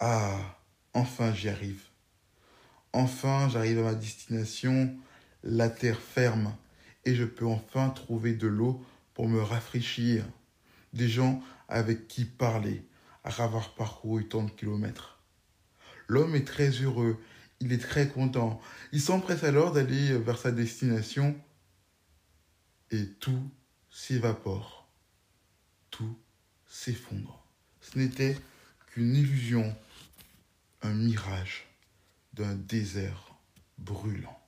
Ah, enfin j'y arrive. Enfin j'arrive à ma destination, la terre ferme, et je peux enfin trouver de l'eau pour me rafraîchir, des gens avec qui parler, à avoir parcouru tant de kilomètres. L'homme est très heureux, il est très content, il s'empresse alors d'aller vers sa destination, et tout s'évapore, tout s'effondre. Ce n'était qu'une illusion, un mirage d'un désert brûlant.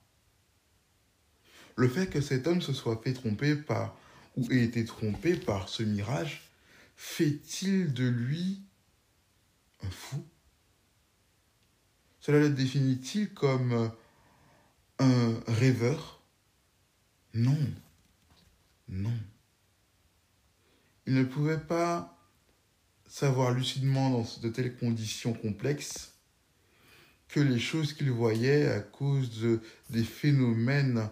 Le fait que cet homme se soit fait tromper par, ou ait été trompé par ce mirage, fait-il de lui un fou? Cela le définit-il comme un rêveur? Non, non. Il ne pouvait pas savoir lucidement dans de telles conditions complexes que les choses qu'il voyait à cause de, des phénomènes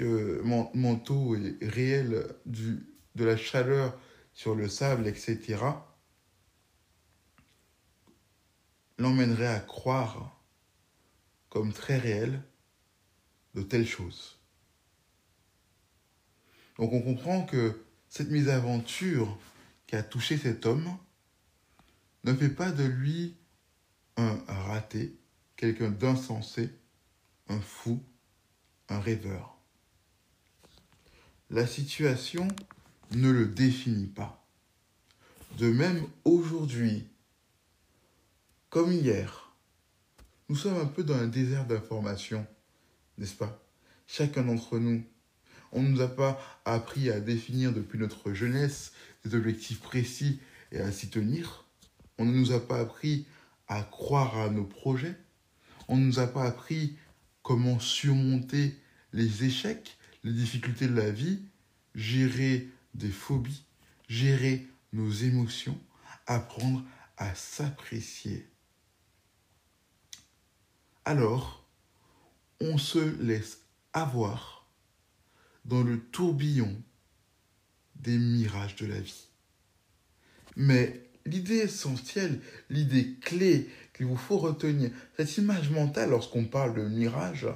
mentaux et réels de la chaleur sur le sable, etc., l'emmènerait à croire comme très réel de telles choses. Donc on comprend que cette mésaventure qui a touché cet homme ne fait pas de lui un raté, quelqu'un d'insensé, un fou, un rêveur. La situation ne le définit pas. De même, aujourd'hui, comme hier, nous sommes un peu dans un désert d'informations, n'est-ce pas? Chacun d'entre nous. On ne nous a pas appris à définir depuis notre jeunesse des objectifs précis et à s'y tenir. On ne nous a pas appris à croire à nos projets. On ne nous a pas appris comment surmonter les échecs, les difficultés de la vie, gérer des phobies, gérer nos émotions, apprendre à s'apprécier. Alors, on se laisse avoir dans le tourbillon des mirages de la vie. Mais l'idée essentielle, l'idée clé qu'il vous faut retenir, cette image mentale lorsqu'on parle de mirage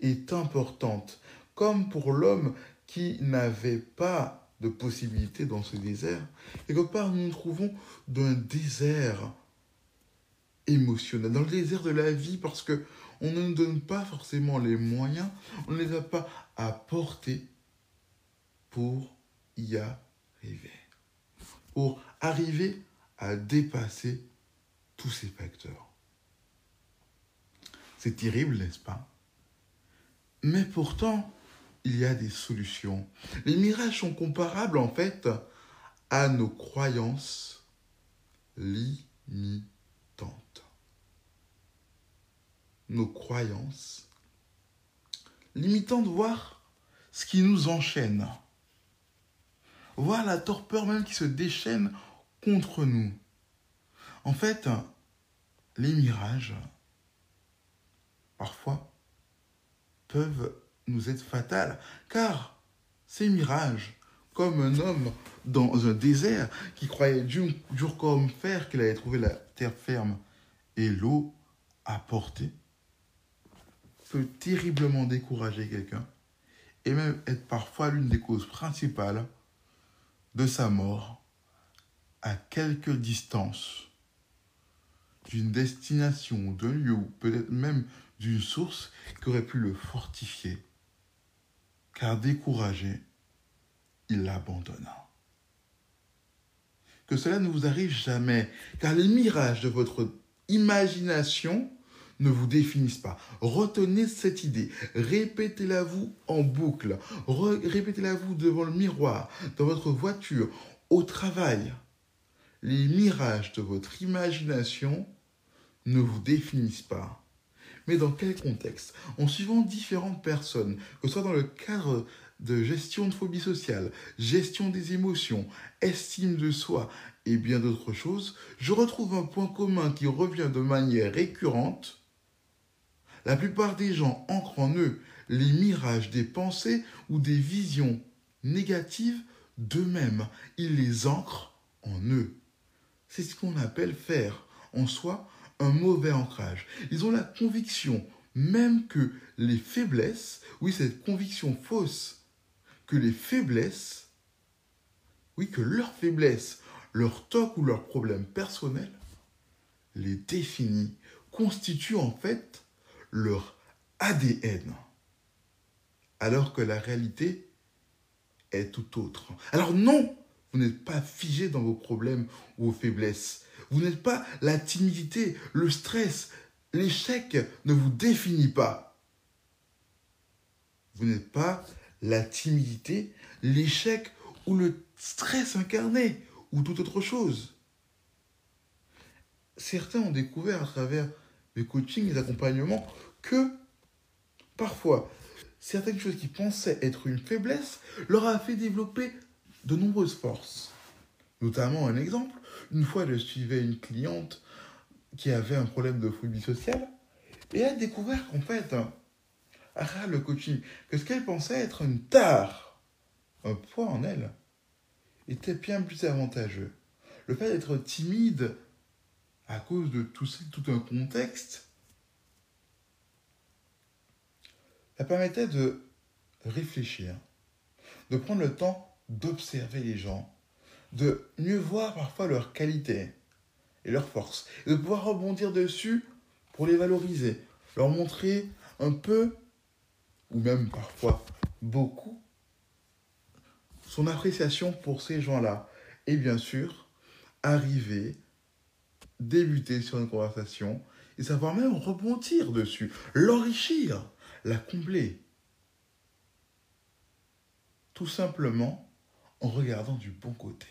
est importante. Comme pour l'homme qui n'avait pas de possibilité dans ce désert, quelque part nous nous trouvons dans un désert émotionnel, dans le désert de la vie, parce que on ne nous donne pas forcément les moyens, on ne les a pas apportés pour y arriver, pour arriver à dépasser tous ces facteurs. C'est terrible, n'est-ce pas? Mais pourtant, il y a des solutions. Les mirages sont comparables en fait à nos croyances limitantes. Nos croyances limitantes, voir ce qui nous enchaîne. Voir la torpeur même qui se déchaîne contre nous. En fait, les mirages, parfois, peuvent nous être fatales, car ces mirages, comme un homme dans un désert qui croyait dur, comme fer qu'il allait trouver la terre ferme et l'eau à portée, peut terriblement décourager quelqu'un et même être parfois l'une des causes principales de sa mort à quelque distance d'une destination, d'un lieu, peut-être même d'une source qui aurait pu le fortifier. Car découragé, il l'abandonna. que cela ne vous arrive jamais, car les mirages de votre imagination ne vous définissent pas. Retenez cette idée, répétez-la vous en boucle, répétez-la vous devant le miroir, dans votre voiture, au travail. Les mirages de votre imagination ne vous définissent pas. Mais dans quel contexte? En suivant différentes personnes, que ce soit dans le cadre de gestion de phobie sociale, gestion des émotions, estime de soi et bien d'autres choses, je retrouve un point commun qui revient de manière récurrente. La plupart des gens ancrent en eux les mirages des pensées ou des visions négatives d'eux-mêmes. Ils les ancrent en eux. C'est ce qu'on appelle faire en soi un mauvais ancrage. Ils ont la conviction même que les faiblesses, oui, cette conviction fausse, que les faiblesses, oui, que leurs faiblesses, leur toc ou leurs problèmes personnels, les définit, constituent en fait leur ADN. Alors que la réalité est tout autre. Alors non, vous n'êtes pas figé dans vos problèmes ou vos faiblesses. Vous n'êtes pas la timidité, le stress, l'échec ne vous définit pas. Vous n'êtes pas la timidité, l'échec ou le stress incarné ou toute autre chose. Certains ont découvert à travers mes coachings et les accompagnements que parfois certaines choses qui pensaient être une faiblesse leur a fait développer de nombreuses forces. Notamment un exemple, une fois je suivais une cliente qui avait un problème de phobie sociale et a découvert qu'en fait, à le coaching, que ce qu'elle pensait être une tare, un poids en elle, était bien plus avantageux. Le fait d'être timide à cause de tout, tout un contexte, elle permettait de réfléchir, de prendre le temps d'observer les gens, de mieux voir parfois leurs qualités et leurs forces, de pouvoir rebondir dessus pour les valoriser, leur montrer un peu, ou même parfois beaucoup, son appréciation pour ces gens-là. Et bien sûr, arriver, débuter sur une conversation et savoir même rebondir dessus, l'enrichir, la combler. Tout simplement en regardant du bon côté.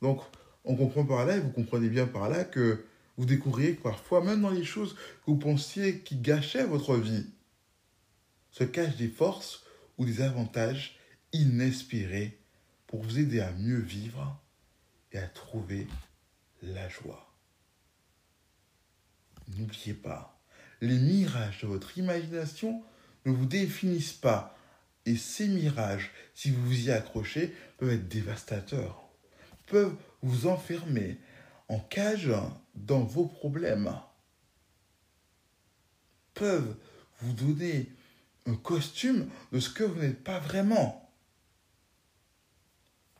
Donc, on comprend par là, et vous comprenez bien par là, que vous découvriez que parfois, même dans les choses que vous pensiez qui gâchaient votre vie, se cachent des forces ou des avantages inespérés pour vous aider à mieux vivre et à trouver la joie. N'oubliez pas, les mirages de votre imagination ne vous définissent pas et ces mirages, si vous vous y accrochez, peuvent être dévastateurs, peuvent vous enfermer en cage dans vos problèmes, peuvent vous donner un costume de ce que vous n'êtes pas vraiment.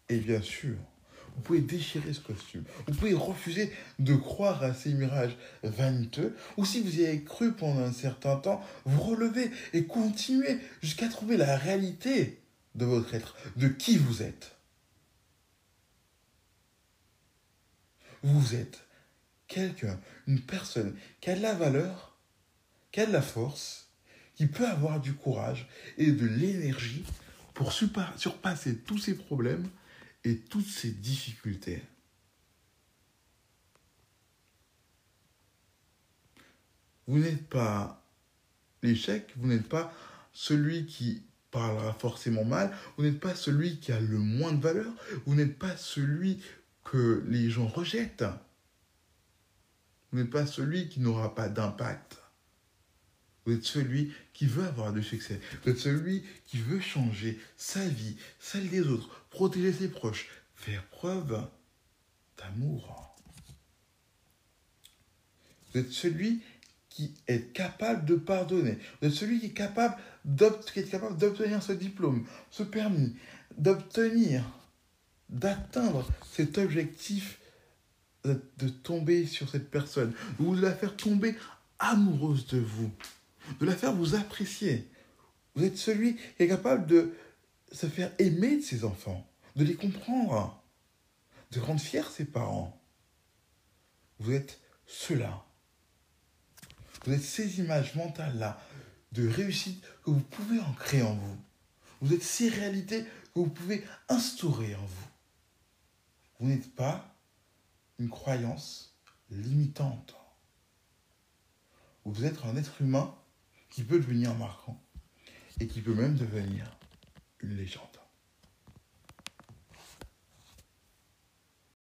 Et bien sûr, vous pouvez déchirer ce costume. Vous pouvez refuser de croire à ces mirages vaniteux. Ou si vous y avez cru pendant un certain temps, vous relevez et continuez jusqu'à trouver la réalité de votre être, de qui vous êtes. Vous êtes quelqu'un, une personne qui a de la valeur, qui a de la force, qui peut avoir du courage et de l'énergie pour surpasser tous ces problèmes et toutes ces difficultés. Vous n'êtes pas l'échec, vous n'êtes pas celui qui parlera forcément mal, vous n'êtes pas celui qui a le moins de valeur, vous n'êtes pas celui que les gens rejettent. Vous n'êtes pas celui qui n'aura pas d'impact. Vous êtes celui qui veut avoir du succès. Vous êtes celui qui veut changer sa vie, celle des autres, protéger ses proches, faire preuve d'amour. Vous êtes celui qui est capable de pardonner. Vous êtes celui qui est capable d'obtenir ce diplôme, ce permis, d'obtenir, d'atteindre cet objectif de tomber sur cette personne, ou de la faire tomber amoureuse de vous de la faire vous apprécier. Vous êtes celui qui est capable de se faire aimer de ses enfants, de les comprendre. de rendre fiers ses parents. Vous êtes cela. Vous êtes ces images mentales-là de réussite que vous pouvez ancrer en vous. Vous êtes ces réalités que vous pouvez instaurer en vous. Vous n'êtes pas une croyance limitante. Vous êtes un être humain qui peut devenir marquant et qui peut même devenir une légende.